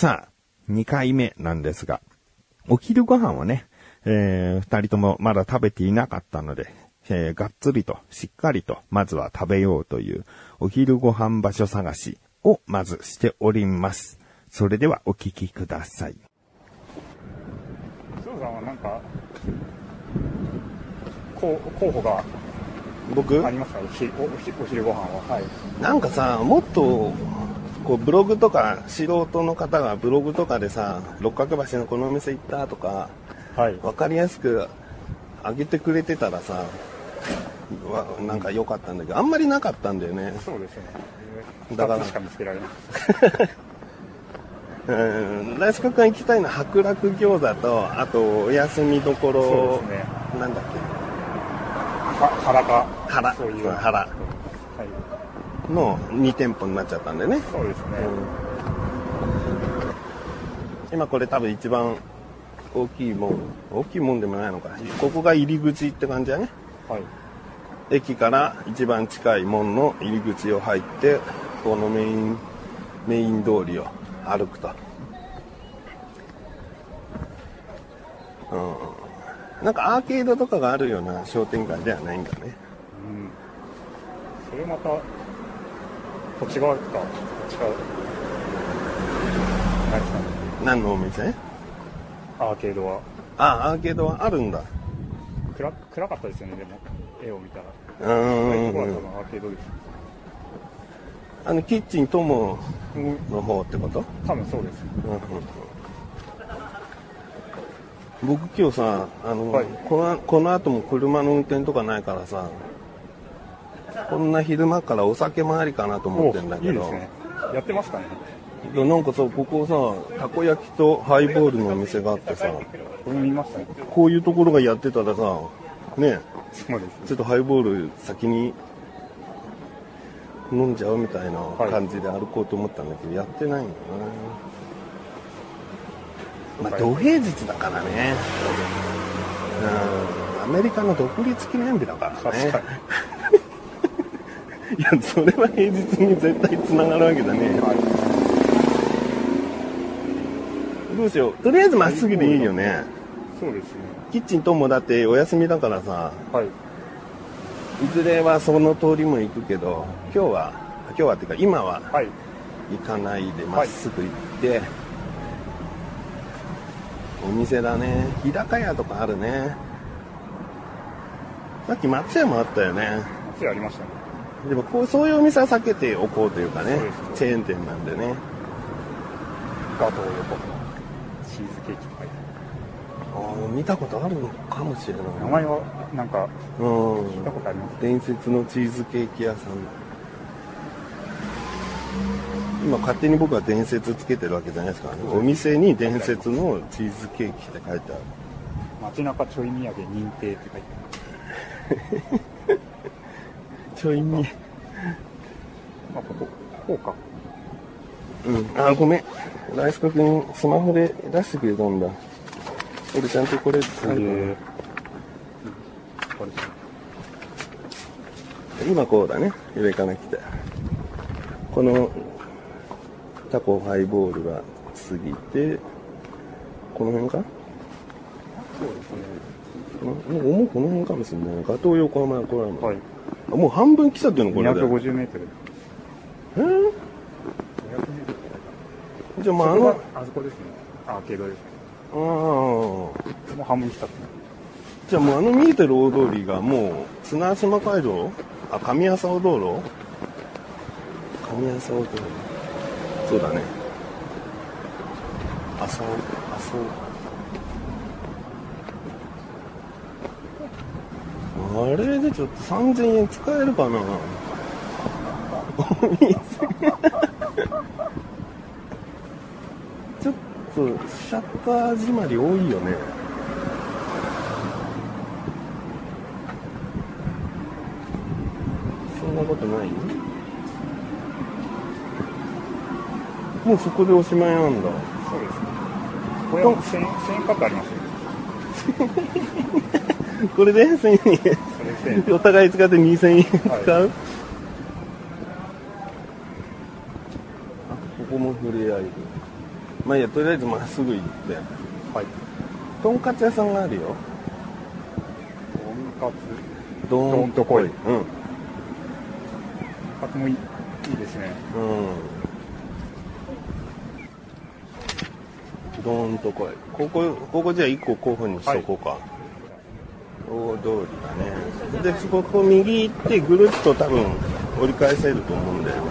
さあ、2回目なんですが、お昼ご飯をね、えー、二人ともまだ食べていなかったので、えー、がっつりと、しっかりと、まずは食べようという、お昼ご飯場所探しをまずしております。それではお聞きください。翔さんはなんか候候補が僕？ありますか？おひおお昼ご飯ははいなんかさ、もっと、こうブログとか、素人の方がブログとかでさ、六角橋のこのお店行ったとか、はい。わかりやすく上げてくれてたらさ、わなんか良かったんだけど、あんまりなかったんだよね。そうですよね。だから2つしか見つけられない。うん、ライスカ君行きたいのは白楽餃子と、あとお休みどころ、そうですね。なんだっは原か？原。そういう。はい。け、の2店舗になっちゃったんだよね。そうですね、今これ多分一番大きいもん、大きいもんでもないのか。ここが入り口って感じだね。はい駅から一番近い門の入り口を入って、このメイン、メイン通りを歩くと。うん。なんかアーケードとかがあるような商店街ではないんだね。うんそれまたこっち側か？こっち側。何のお店？アーケードは。あ、アーケードはあるんだ。暗暗かったですよねでも。絵を見たら。うん。こは多分アーケードです。あの、キッチンともの方ってこと？多分そうです。僕今日さ、あの、はい。この、この後も車の運転とかないからさ、こんな昼間からお酒回りかなと思ってんだけど、いいですね。やってますかね。なんかさ、ここさ、たこ焼きとハイボールのお店があってさ、これ見ましたね。こういうところがやってたらさ、ね、そうです。ちょっとハイボール先に飲んじゃうみたいな感じで歩こうと思ったんだけど、やってないんだな。まあ、土平日だからね。うん。アメリカの独立記念日だからね。いや、それは平日に絶対繋がるわけだね。どうしよう。とりあえずまっすぐでいいよね。そうですねキッチンともだってお休みだからさ、はいいずれはその通りも行くけど、今日は、今日はっていうか今ははい行かないでまっすぐ行って、お店だね。日高屋とかあるね。さっき松屋もあったよね。松屋ありましたねでもこうそういうお店は避けておこうというかねね。チェーン店なんでね。ガトー横浜チーズケーキとかああ見たことあるのかもしれない。名前はなんかうん。聞いたことあります？伝説のチーズケーキ屋さん。今勝手に僕は伝説つけてるわけじゃないですからね。お店に伝説のチーズケーキって書いてある。街中ちょい土産認定って書いて ちょいにあこここうか。うん。あごめん。ライスコ君スマホで出してくれたんだ。俺ちゃんとこれ使うか今こうだね。上から来て。このタコハイボールが過ぎてこの辺か？そうですね。もうこの辺かもしれない。ガトー横浜これはい。あもう半分来ちゃってるのこれで。250メートル。え？ー200メートル。じゃあまああのあそこですね。アー。ケー。ドですねああもう半分来たってじゃあもうあの見えてる大通りがもう綱島街道あ上浅尾道路？上浅尾道路。そうだね。浅尾浅尾あれでちょっと3000円使えるかな？お店。ちょっとシャッター締まり多いよね。そんなことない？もうそこでおしまいなんだ。そうですね。これは1000 1000円カットありますよ。これで？1000円。それ1000円お互い使って2000円使う、はいあ、ここも触れ合える。まあいいや、とりあえずまっすぐ行って。はい。とんかつ屋さんがあるよ。とんかつ。どーんとこい。うん。とんかつもいいいいですね。うん。どーんとこい。ここ、ここじゃあ一個候補にしとこうか。大通りだね。で、そこ右行ってぐるっと多分折り返せると思うんだよ。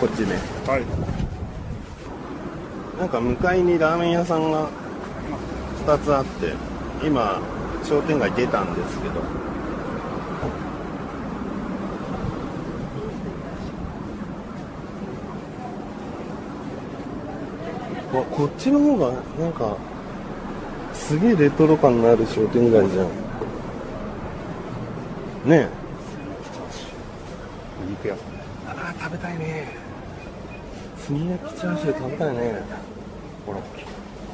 こっちね。はい。なんか向かいにラーメン屋さんが2つあって、今、商店街出たんですけど。わこっちの方がなんかすげえレトロ感のある商店街じゃんねお肉屋さん。えああ食べたいね。炭焼きチャーシュー食べたいね。コロッケ。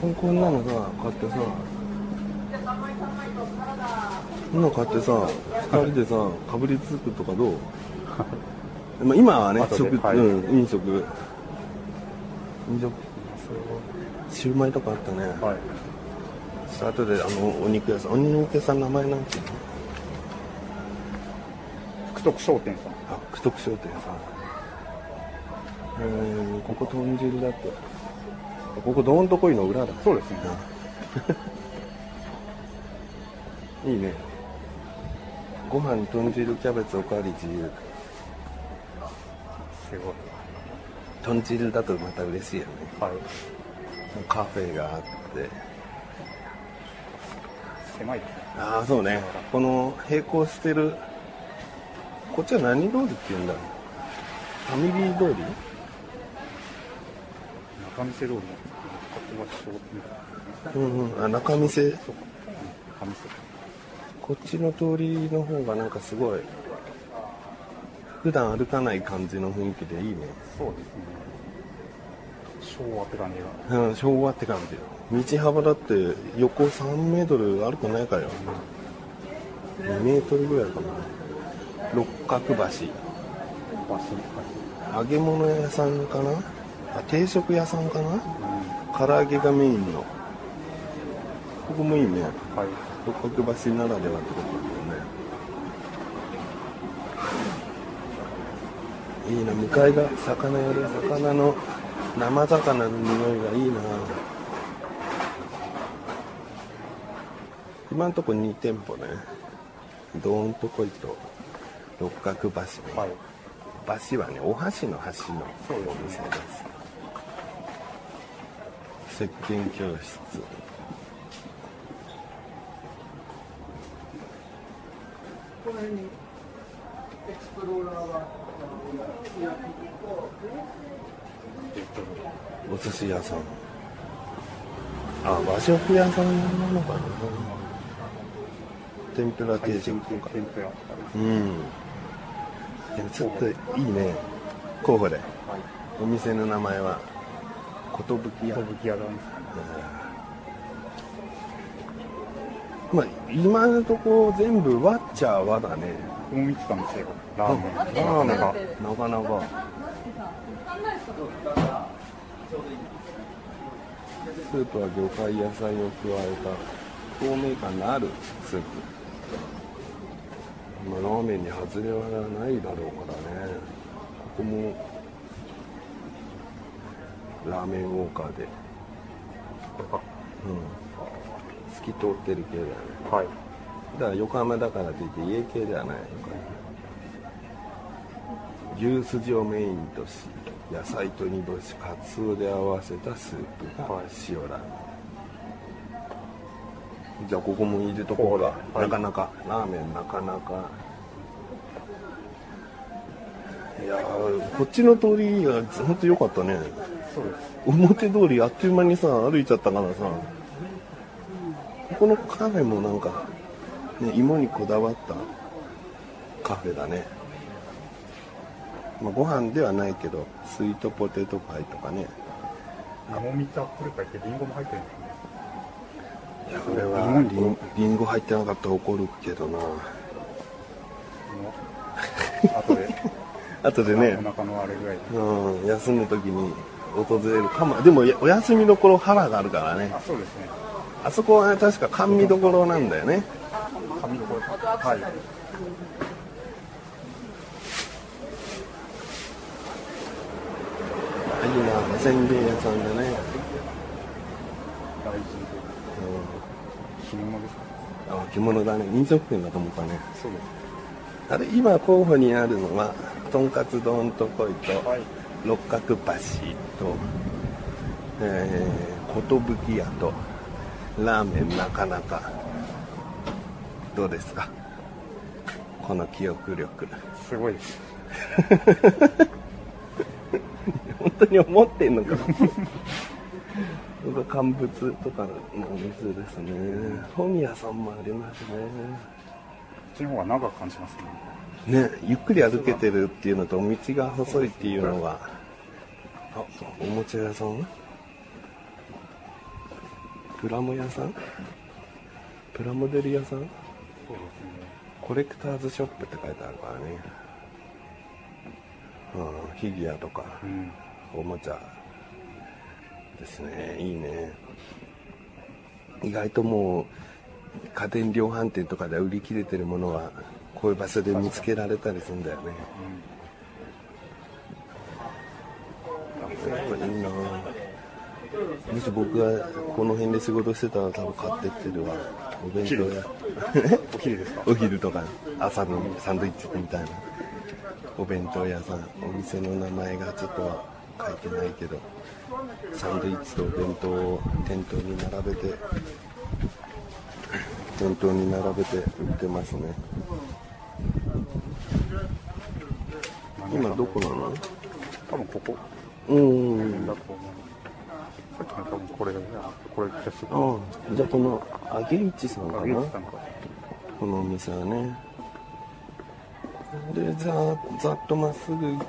こんこんなのさ買ってさ。こんなの買ってさ二人でさかぶりつくとかどう？まあ今はね食、はい。うん飲食。飲食。シューマイとかあったね、はい。ちょっと後であのお肉屋さんお肉屋さんの名前なんていうの？福徳商店さん。あ福徳商店さんえー、ここ豚汁だってここどんとこいの裏だそうですね。いいねご飯豚汁キャベツおかわり自由すごい。豚汁だとまた嬉しいよねはい。カフェがあって狭いですね。ああそうねこの並行してるこっちは何通りって言うんだろう。ファミリー通り？中見世通りの。うんうん。あ中見世？こっちの通りの方がなんかすごい普段歩かない感じの雰囲気でいいね。そうですね。昭和って感じが。うん昭和って感じ。道幅だって横3メートルあるくないかよ2メートルぐらいかな六角橋。揚げ物屋さんかな？あ定食屋さんかな？い。唐揚げがメインの。ここもいいね。うん。はい。六角橋ならではってことだよね。いいな。向かいが魚屋で魚の生魚の匂いがいいな。今んとこ2店舗ね。ドーンとこいと六角橋ね、はい。橋はねお箸の箸のそうですね。お店です。石鹸教室。お寿司屋さん。あ和食屋さんなのかな。天ぷら定食とか。うんちょっといいね候補ではい。お店の名前は寿屋歌舞伎屋なんですかね。まあ今のとこ全部和っちゃ和だね僕も見てたんですよ。ラーメン。ラーメンなかなか。なかなかスープは魚介野菜を加えた透明感のあるスープまあラーメンに外れはないだろうからね。ここもラーメンウォーカーで。うん、透き通ってる系だよね。はい。だから横浜だからといって家系ではないのか。牛すじをメインとし野菜と煮干しかつおで合わせたスープがはい。塩ラーメンじゃあここも入れとこうか、はい。なかなかラーメンなかなか。いやーこっちの通りが本当良かったね。そうです。表通りあっという間にさ歩いちゃったからさ。ここのカフェもなんか、ね、芋にこだわったカフェだね、まあ、ご飯ではないけどスイートポテトパイとかね。芋蜜アップルパイってリンゴも入ってるんですね。いやこれはリンリンゴ入ってなかったら怒るけどなあとで。後で ねお腹のあれぐらいで。うん、休む時に訪れるかも。でも、お休みどころ原があるからね。あ、そうですね。あそこはね、確か甘味どころなんだよね。紙どころ。はい。いいな、せんべい屋さんでね。大事で。着物ですかあ着物だね。民族店だと思ったね。そうです。あれ、今候補にあるのは、とんかつ丼とこいと、はい。六角橋と、えー、寿屋と、ラーメンなかなか。どうですか？この記憶力。すごいです。本当に思ってんのか乾物とかのお店ですね。本屋さんもありますね。こっちの方が長く感じますね。ねゆっくり歩けてるっていうのと道が細いっていうのがあおもちゃ屋さん？プラモ屋さん？プラモデル屋さん？ね。コレクターズショップって書いてあるからね。うんフィギュアとかうん。おもちゃですね。いいね。意外ともう家電量販店とかで売り切れてるものはこういう場所で見つけられたりするんだよね。やっぱいいな。もし僕がこの辺で仕事してたら多分買ってってるわ。お弁当屋 お昼ですか？お昼とか。朝のサンドイッチみたいな。お弁当屋さん。お店の名前がちょっと書いてないけどサンドイッチとお弁当を店頭に並べて店頭に並べて売ってますね。今どこなの？多分ここ。うん。だと思う。さっきの多分これ、これじゃあこの揚げ市さんかあ、な。このお店はねでざざっとまっすぐ行く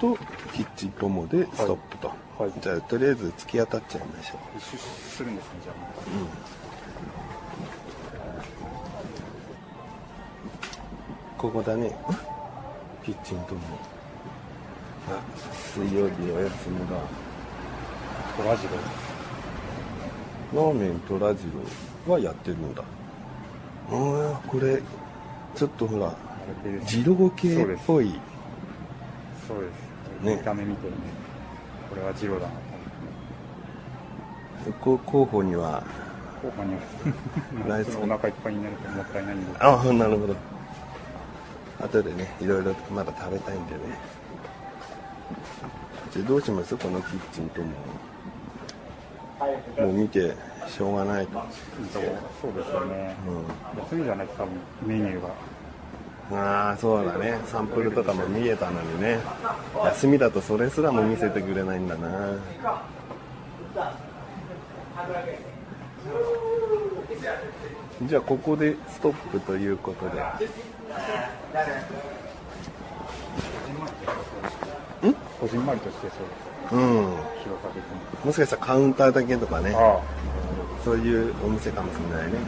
とキッチンポモでストップと、はい。じゃあとりあえず突き当たっちゃいましょう。一周するん。ですね、じゃここだね。キッチンポモ。あ水曜日お休みだ。あ。トラジラーメンとラジロはやってるんだ。ああこれちょっとほらロ。あれで二郎系っぽいそうです。ね見た目見てね。これはジロだなと思って。こ候補には後半にライスお腹いっぱいになるともったいないんで。ああなるほど後でねいろいろまだ食べたいんでねじゃあどうしますこのキッチンとももう見てしょうがないと、そうですよね。う休みじゃないと多分メニューが。ん、ああそうだね。サンプルとかも見えたのにね。休みだとそれすらも見せてくれないんだな。じゃあここでストップということで。こじんまりとしてそう。です。うん。もしかしたらカウンターだけとかね。あ。そういうお店かもしれないね